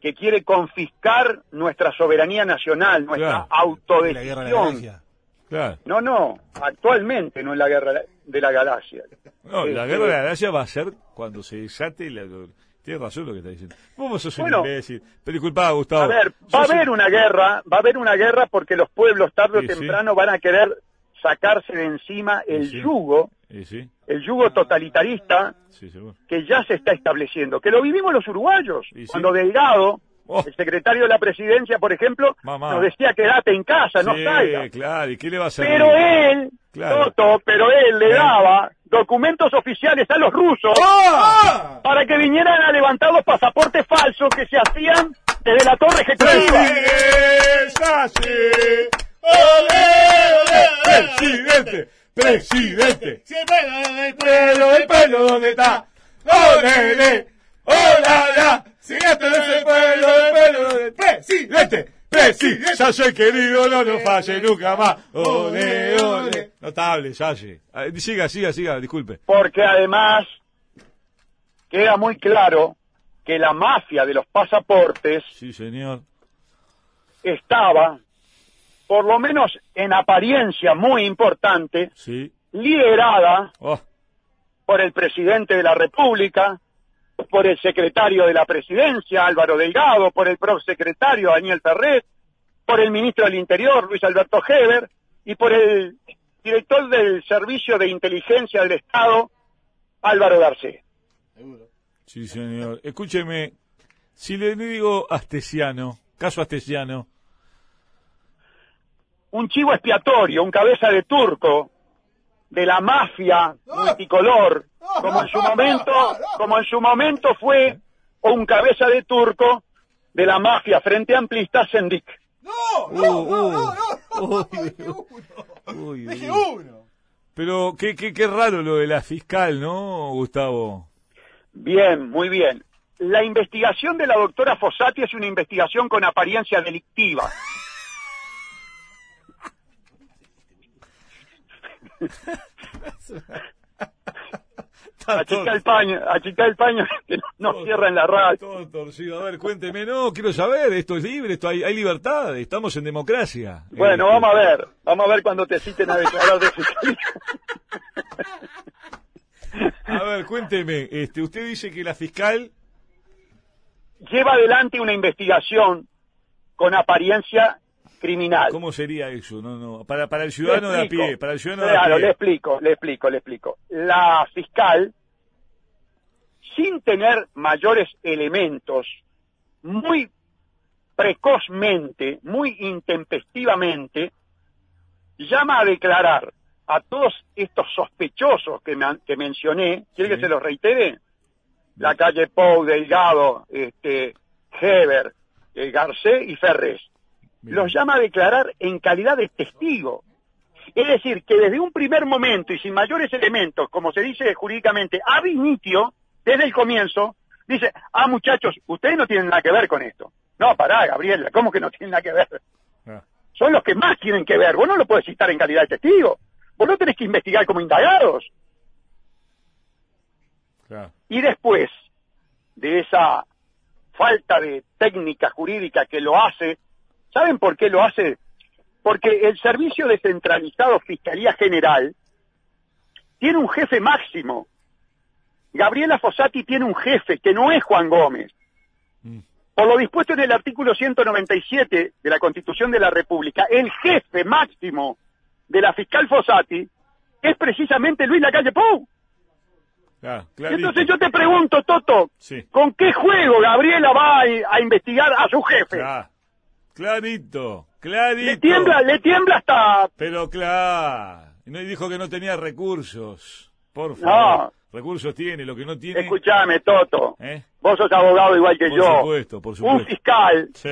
que quiere confiscar nuestra soberanía nacional, nuestra Claro. La guerra de la autodecisión. galaxia. Claro. No, no, actualmente no es la guerra de la galaxia. No, la Este, guerra de la gracia va a ser cuando se desate la... Tiene razón lo que está diciendo. Vos sos un Bueno, imbécil. Pero disculpa, Gustavo. A ver, va a un- haber una guerra, va a haber una guerra porque los pueblos tarde o Sí, sí. temprano van a querer sacarse de encima el Sí, sí. yugo, sí, el yugo totalitarista sí, que ya se está estableciendo, que lo vivimos los uruguayos, sí. cuando Delgado, Oh. el secretario de la presidencia, por ejemplo, Mamá. nos decía quédate en casa, no sí, salga. claro. ¿Y qué le va a hacer? Pero él, Claro. Toto, pero él le daba documentos oficiales a los rusos ¡Ah! para que vinieran a levantar los pasaportes falsos que se hacían desde la torre ejecutiva. Presidente, presidente. El pelo, el pelo, ¿dónde está? ¡Olele! ¡Hola! Si este no es el pelo, el pelo, ¿dónde está? Presidente, presidente. Ya soy querido, no nos falle nunca más. Ole, ole. Notable, Yaye. Ah, Siga, siga, siga, disculpe. Porque además queda muy claro que la mafia de los pasaportes Sí, señor. estaba, por lo menos en apariencia muy importante, Sí. liderada Oh, por el presidente de la República, por el secretario de la presidencia, Álvaro Delgado, por el prosecretario Daniel Ferret, por el ministro del Interior, Luis Alberto Heber, y por el director del Servicio de Inteligencia del Estado, Álvaro Garcés. sí, señor. Escúcheme, si le digo astesiano, caso astesiano, Un chivo expiatorio, un cabeza de turco, de la mafia multicolor, como en su momento, como en su momento fue un cabeza de turco de la mafia frente amplista Sendik. No, Uh, no, uh. no, no, no. Uy, Dije uno. Uy, Dije uy. uno. Pero qué, qué, qué raro lo de la fiscal, ¿no, Gustavo? Bien, muy bien. La investigación de la doctora Fossati es una investigación con apariencia delictiva. Achica el paño, achica el paño, que no, no cierran la radio. Todo torcido. A ver, cuénteme. No, quiero saber. Esto es libre, esto hay, hay libertad. Estamos en democracia. Bueno, Eh, vamos a ver, vamos a ver cuando te citen a declarar de fiscalía. A ver, cuénteme. Este, usted dice que la fiscal... Lleva adelante una investigación con apariencia criminal. ¿Cómo sería eso? No, no. Para, para el ciudadano Le de a pie. Para el ciudadano Claro, de a le pie. explico, le explico, le explico. La fiscal, sin tener mayores elementos, muy precozmente, muy intempestivamente, llama a declarar a todos estos sospechosos que, me- que mencioné, ¿quiere Sí. que se los reitere? La calle Pou, Delgado, este, Heber, eh, Garcés y Ferrés Bien. los llama a declarar en calidad de testigo. Es decir, que desde un primer momento y sin mayores elementos, como se dice jurídicamente, ab initio, desde el comienzo, dice, ah muchachos, ustedes no tienen nada que ver con esto. No, pará, Gabriela, ¿cómo que no tienen nada que ver? Ah, Son los que más tienen que ver. Vos no lo podés citar en calidad de testigo. Vos lo tenés que investigar como indagados. Y después de esa falta de técnica jurídica que lo hace, ¿saben por qué lo hace? Porque el Servicio Descentralizado Fiscalía General tiene un jefe máximo. Gabriela Fossati tiene un jefe que no es Juan Gómez. Mm. Por lo dispuesto en el artículo 197 de la Constitución de la República, el jefe máximo de la fiscal Fossati es precisamente Luis Lacalle Pou. Clarito. Entonces yo te pregunto, Toto, Sí. ¿con qué juego Gabriela va a, a investigar a su jefe? Claro. Clarito, clarito. Le tiembla, le tiembla hasta... Pero claro. Y no dijo que no tenía recursos. Por No. favor. Recursos tiene, lo que no tiene. Escúchame, Toto, ¿Eh? vos sos abogado igual que Por yo. supuesto, por Un supuesto. fiscal, Sí.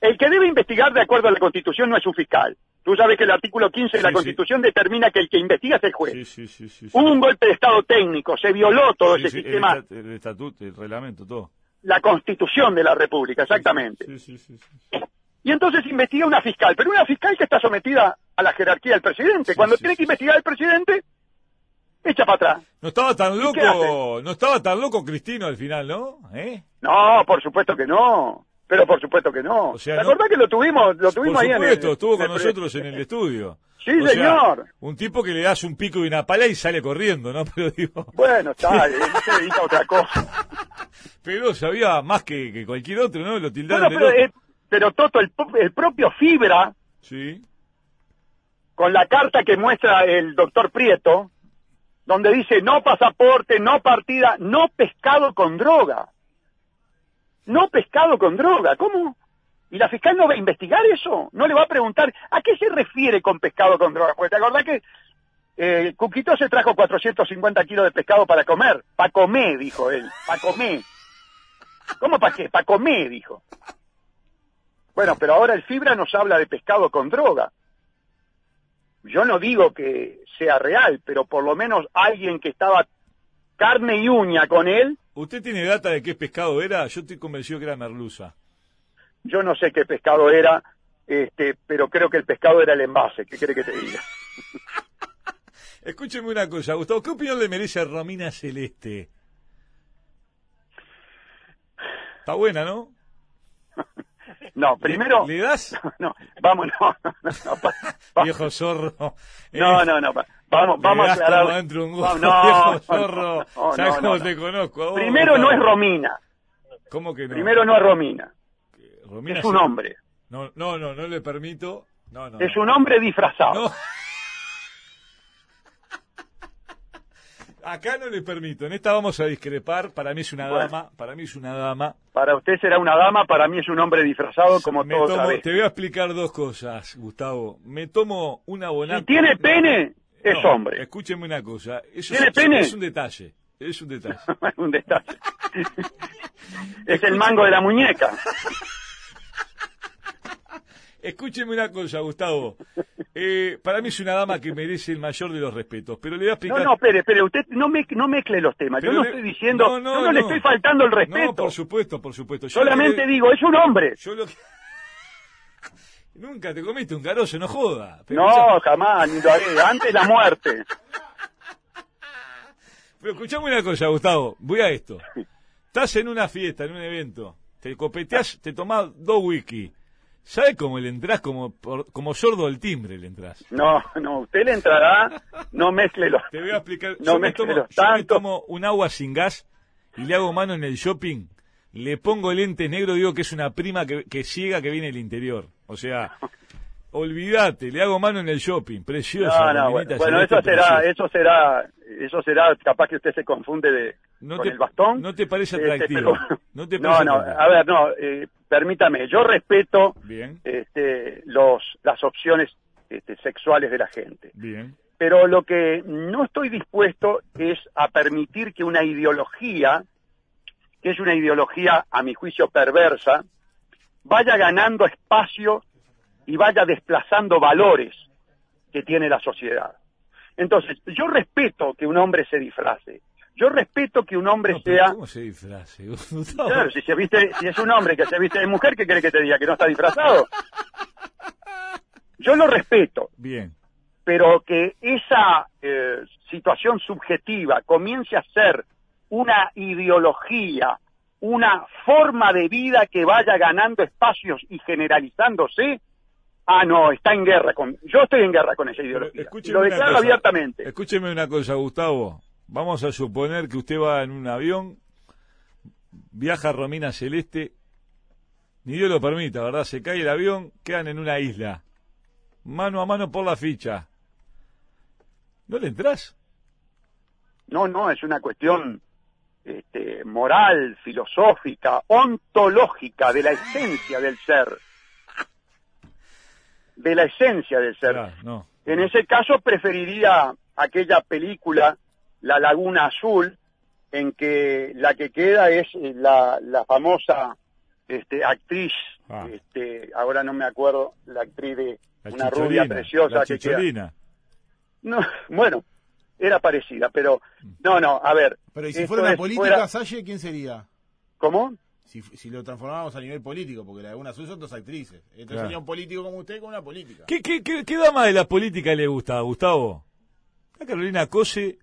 el que debe investigar de acuerdo a la Constitución no es un fiscal. Tú sabes que el artículo 15 de la sí. Constitución determina que el que investiga es el juez. Sí, sí, sí, sí. sí. Hubo un golpe de Estado técnico, se violó todo ese el sistema, estat- El, estatuto, el reglamento, todo. la Constitución de la República, exactamente. Sí, sí, sí. Y entonces investiga una fiscal, pero una fiscal que está sometida a la jerarquía del presidente. Sí, Cuando sí, tiene sí, que investigar al presidente, echa para atrás. No estaba tan loco, no estaba tan loco Cristino al final, ¿no? ¿Eh? No, por supuesto que no. Pero por supuesto que no. O sea, ¿Te no- acordás que lo tuvimos, lo tuvimos Por ahí en el- supuesto, estuvo con el- nosotros en el estudio. Sí, O sea, señor. un tipo que le das un pico y una pala y sale corriendo, ¿no? [LAUGHS] Pero digo, Bueno, está, no se dedica a otra cosa. [LAUGHS] pero sabía más que, que cualquier otro, ¿no? Lo Bueno, tildaron de loco. eh, pero Toto, el, propio Fibra, Sí, con la carta que muestra el doctor Prieto, donde dice no pasaporte, no partida, no pescado con droga. No pescado con droga, ¿cómo? ¿Y la fiscal no va a investigar eso? ¿No le va a preguntar a qué se refiere con pescado con droga? Porque te acordás que eh, Cuquito se trajo 450 kilos de pescado para comer. Pa' comer, dijo él. Pa' comer. ¿Cómo pa' qué? Pa' comer, dijo. Bueno, pero ahora el Fibra nos habla de pescado con droga. Yo no digo que sea real, pero por lo menos alguien que estaba carne y uña con él, ¿Usted tiene data de qué pescado era? Yo estoy convencido que era merluza. yo no sé qué pescado era, este, pero creo que el pescado era el envase, ¿qué quiere que te diga? [LAUGHS] Escúcheme una cosa, Gustavo, ¿qué opinión le merece a Romina Celeste? Está buena, ¿no? No, primero, ¿Le das? [LAUGHS] no, vamos, [LAUGHS] no, no, no, pa- pa- Viejo zorro. no, Eh, no, no, pa- vamos, vamos a aclarar. un gordo, no, viejo zorro. ¿Sabes cómo te conozco? vos, Primero no es? Romina, ¿Cómo que no? primero no es Romina, Romina es un hombre, No, no, no, no le permito. No, no. es un hombre disfrazado. [LAUGHS] Acá no le permito. En esta vamos a discrepar. Para mí es una Bueno. dama. Para mí es una dama. Para usted será una dama, para mí es un hombre disfrazado como Me todo otra tomo- te voy a explicar dos cosas, Gustavo. Me tomo una bonata. Si tiene pene, es hombre. Escúcheme una cosa. Eso ¿Tiene es, pene? es un detalle. Es un detalle. [LAUGHS] un detalle. es el mango de la muñeca. [LAUGHS] Escúcheme una cosa, Gustavo. Eh, para mí es una dama que merece el mayor de los respetos. Pero le voy a No, explicar. no, espere, espere, usted no, me, no mezcle los temas. Pero yo no le- estoy diciendo, no, no, yo no, le no. estoy faltando el respeto. No, por supuesto, por supuesto. Yo Solamente digo, es un hombre. Yo lo que... [LAUGHS] Nunca te comiste un carozo, no joda. Pero No, jamás, ni lo haré. Antes la muerte. Pero escuchame una cosa, Gustavo. Voy a esto. Estás en una fiesta, en un evento. Te copeteás, te tomás dos whisky. ¿Sabes cómo le entrás? Como, por- como sordo al timbre le entrás. No, no, usted le entrará, no mezcle los... Te voy a explicar. No yo, me tomo, yo me tomo un agua sin gas y le hago mano en el shopping. Le pongo lente negro, digo que es una prima que, que ciega que viene del interior. O sea, olvídate, le hago mano en el shopping. Preciosa. No, no, bueno, bueno, eso será, preciosa. eso será, eso será, capaz que usted se confunde de, No con te- el bastón. no te parece Este, atractivo. pero- No [LAUGHS] te no, parece no, atractivo. a ver, no, eh, permítame, yo respeto Bien, este, los, las opciones este, sexuales de la gente. bien. Pero lo que no estoy dispuesto es a permitir que una ideología, que es una ideología a mi juicio perversa, vaya ganando espacio y vaya desplazando valores que tiene la sociedad. Entonces, yo respeto que un hombre se disfrace. Yo respeto que un hombre No, sea... ¿Cómo se disfrace? Gustavo? Claro, si, se viste, si es un hombre que se viste de mujer, ¿qué quiere que te diga? ¿Que no está disfrazado? Yo lo respeto, Bien. pero que esa eh, situación subjetiva comience a ser una ideología, una forma de vida que vaya ganando espacios y generalizándose, ah, no, está en guerra con... Yo estoy en guerra con esa ideología. Escúcheme lo declaro abiertamente. Escúcheme una cosa, Gustavo. Vamos a suponer que usted va en un avión, viaja a Romina Celeste, ni Dios lo permita, ¿verdad? Se cae el avión, quedan en una isla, mano a mano por la ficha. ¿No le entras? No, no, es una cuestión este, moral, filosófica, ontológica, de la esencia del ser. De la esencia del ser. No. En ese caso preferiría aquella película, La Laguna Azul, en que la que queda es eh, la, la famosa este, actriz, Ah. este, ahora no me acuerdo, la actriz de La una rubia preciosa la que queda. chicholina. No, bueno, era parecida, pero no, no, a ver. Pero ¿y si fuera una es política, fuera- Salle, quién sería? ¿Cómo? Si, si lo transformábamos a nivel político, porque la de una son dos actrices. Entonces Claro. sería un político como usted con una política. ¿Qué, qué, qué, qué dama de la política le gusta, Gustavo? La Carolina Cose,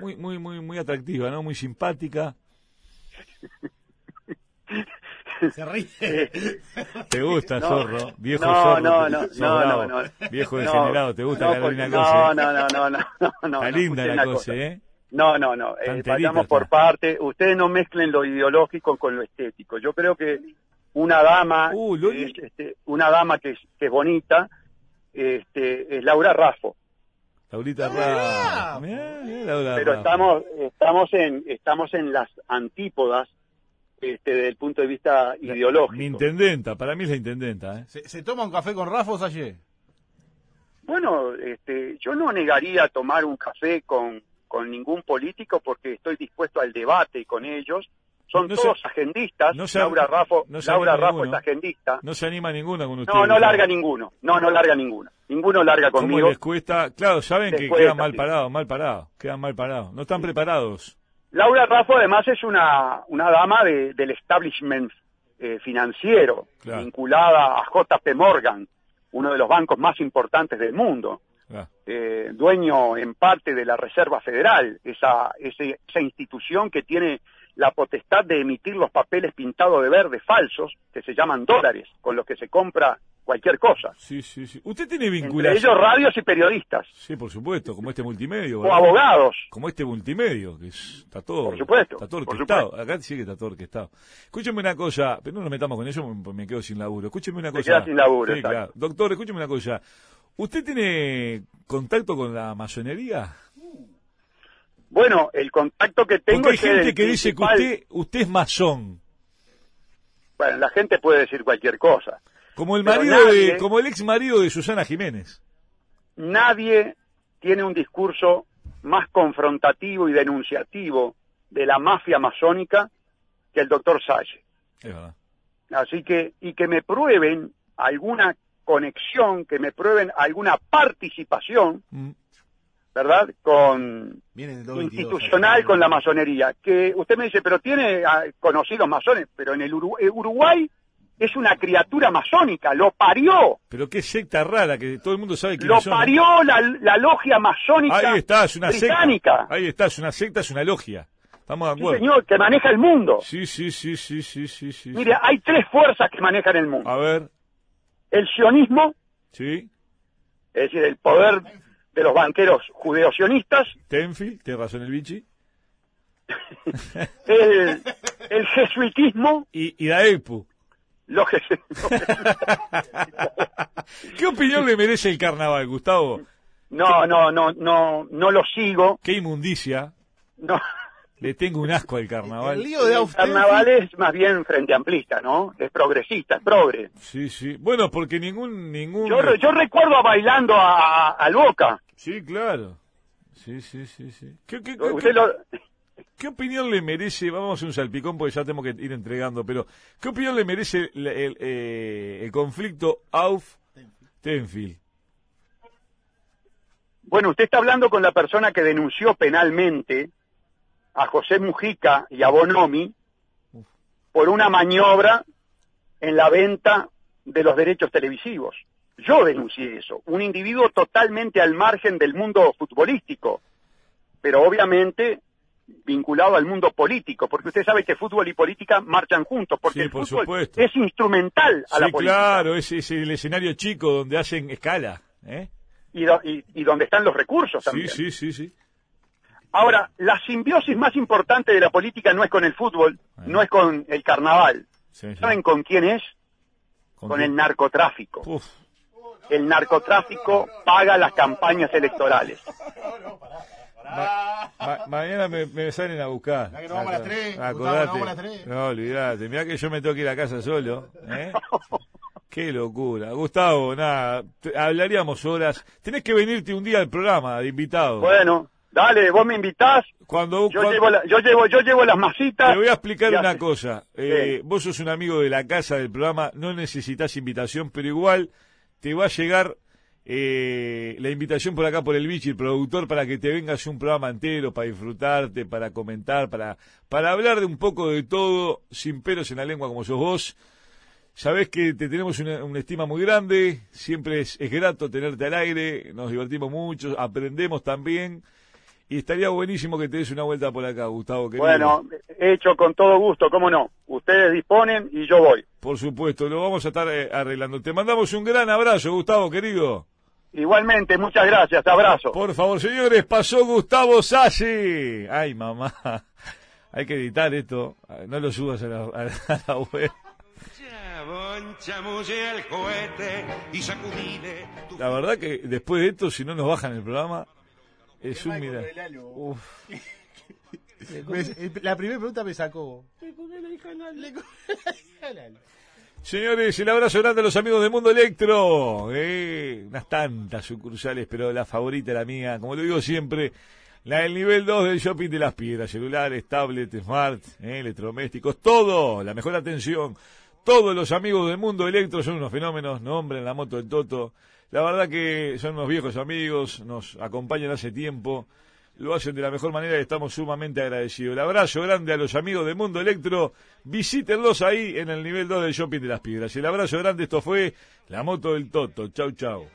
muy, muy, muy, muy atractiva, ¿no? Muy simpática. Se ríe. [LAUGHS] ¿Te gusta, No. zorro? Viejo No, zorro. no, no, no, no, no. Viejo No, degenerado, ¿te gusta no, la Carolina Cose? No, no, no, no, no, no, no. Está no, linda la cosa. ¿eh? No, no, no. eh, vayamos por parte. Ustedes no mezclen lo ideológico con lo estético. Yo creo que una dama, Uh, Loli. es, este, una dama que es, que es bonita, este, es Laura Raffo. Laurita Mirá. Raffo. Mirá, mirá Laura Pero estamos, estamos en, estamos en las antípodas, este, desde el punto de vista ideológico. Mi intendenta, para mí es la intendenta, ¿eh? ¿Se, se toma un café con Rafa o Salle? Bueno, este, yo no negaría tomar un café con, con ningún político porque estoy dispuesto al debate con ellos. Son No se- todos agendistas. no se- Laura Raffo, no Laura Raffo es agendista. No se anima ninguno con ustedes. No, no larga ninguno. No, no larga ninguno. Ninguno larga ¿Cómo conmigo. les cuesta? Claro, saben Les que cuesta, quedan mal sí. parados, mal parados, quedan mal parados. No están preparados. Laura Raffo además es una, una dama de- del establishment eh, financiero, Claro. vinculada a JP Morgan, uno de los bancos más importantes del mundo. Eh, dueño en parte de la Reserva Federal, esa, ese- esa institución que tiene la potestad de emitir los papeles pintados de verde falsos, que se llaman dólares, con los que se compra cualquier cosa. sí, sí, sí. Usted tiene Entre vinculación. ellos radios y periodistas, Sí, por supuesto, como este multimedio. o abogados. Como este multimedio, que es- está todo. Por supuesto, Está todo orquestado. Acá sí que está todo orquestado. Escúcheme una cosa, pero no nos metamos con eso me quedo sin laburo. Escúcheme una cosa. queda sin laburo, Sí, claro. Doctor, escúcheme una cosa. ¿Usted tiene contacto con la masonería? Bueno, el contacto que tengo Porque hay es gente que dice que usted, usted es masón. Bueno, la gente puede decir cualquier cosa. Como el marido nadie- de, como el ex marido de Susana Jiménez. Nadie tiene un discurso más confrontativo y denunciativo de la mafia masónica que el doctor Salle. Es verdad. Así que, y que me prueben alguna conexión, que me prueben alguna participación, Mm. ¿Verdad? Con del 222, institucional con la masonería. Que usted me dice, pero tiene ah, conocidos masones, pero en el eh, Uruguay es una criatura masónica, lo parió, Pero qué secta rara que todo el mundo sabe que lo parió la, la logia masónica Ahí está, es una británica. secta. Ahí está, es una secta, es una logia. Estamos de Sí, acuerdo. señor, que maneja el mundo. Sí, sí, sí, sí, sí, sí, sí. Mire, hay tres fuerzas que manejan el mundo. A ver, El sionismo, sí. es decir, el poder de los banqueros judeosionistas, Tenfield, tiene razón el bichi. [LAUGHS] el, el jesuitismo, Y, y Daepu. los jesu- [LAUGHS] ¿Qué opinión le merece el carnaval, Gustavo? No, no, no, no, no lo sigo. Qué inmundicia. No. Le tengo un asco al El carnaval. lío de El Austin. carnaval es más bien frente amplista, ¿no? Es progresista, es progre. Sí, sí. Bueno, porque ningún, ningún. Yo, yo recuerdo a bailando a, a- al Boca. Sí, claro. Sí, sí, sí, sí. ¿Qué, qué, qué- Usted lo, qué opinión le merece? Vamos a hacer un salpicón porque ya tenemos que ir entregando, pero ¿qué opinión le merece el, el, eh, el conflicto Auf-Tenfield? bueno, usted está hablando con la persona que denunció penalmente a José Mujica y a Bonomi por una maniobra en la venta de los derechos televisivos. Yo denuncié eso, un individuo totalmente al margen del mundo futbolístico, pero obviamente vinculado al mundo político, porque usted sabe que fútbol y política marchan juntos, porque Sí, el por fútbol supuesto. es instrumental a la Sí, política claro, es, es el escenario chico donde hacen escala. ¿eh? y, do- y- y donde están los recursos Sí, también. sí, sí, sí. Ahora, la simbiosis más importante de la política no es con el fútbol, no es con el carnaval. Sí, sí. ¿Saben con quién es? ¿Con el narcotráfico. Uf, El narcotráfico paga las campañas electorales. ma- ma- mañana me, me salen a buscar. Mirá que nos vamos a las tres, Gustavo, Acordate. tres. No, olvidate. Mirá que yo me tengo que ir a casa solo. ¿eh? Qué locura. Gustavo, nada, te- hablaríamos horas. Tenés que venirte un día al programa de invitado. Bueno, dale, vos me invitás, Cuando, yo cuando- llevo, la- yo llevo, yo llevo las masitas. Te voy a explicar una hace- cosa. Eh. Vos sos un amigo de la casa del programa, no necesitas invitación, pero igual te va a llegar eh, la invitación por acá por el bichi, el productor, para que te vengas un programa entero, para disfrutarte, para comentar, para, para hablar de un poco de todo, sin pelos en la lengua como sos vos. Sabés que te tenemos una, una estima muy grande, siempre es, es grato tenerte al aire, nos divertimos mucho, aprendemos también. Y estaría buenísimo que te des una vuelta por acá, Gustavo. Querido. Bueno, hecho con todo gusto, cómo no. Ustedes disponen y yo voy. Por supuesto, lo vamos a estar eh, arreglando. Te mandamos un gran abrazo, Gustavo, querido. Igualmente, muchas gracias, abrazo. Por favor, señores, pasó Gustavo Sassi. Ay, mamá. Hay que editar esto. No lo subas a la, a la web. Chabón, chamulle el cohete y sacudile tu La verdad que después de esto, si no nos bajan el programa, es un mira. Uf. [LAUGHS] Me- eh, la primera pregunta me sacó. Le la hija al- le colgué [LAUGHS] la hija al- Señores, el abrazo grande a los amigos de Mundo Electro. Eh, unas tantas sucursales, pero la favorita, la mía, como lo digo siempre, la del nivel 2 del shopping de las piedras. Celulares, tablets, smart, eh, electrodomésticos, todo. La mejor atención. Todos los amigos del Mundo Electro son unos fenómenos. Nombren la moto del Toto. La verdad que son unos viejos amigos, nos acompañan hace tiempo lo hacen de la mejor manera y estamos sumamente agradecidos. El abrazo grande a los amigos de Mundo Electro, visítenlos ahí en el nivel 2 del Shopping de las Piedras. El abrazo grande, esto fue la moto del Toto. Chau, chau.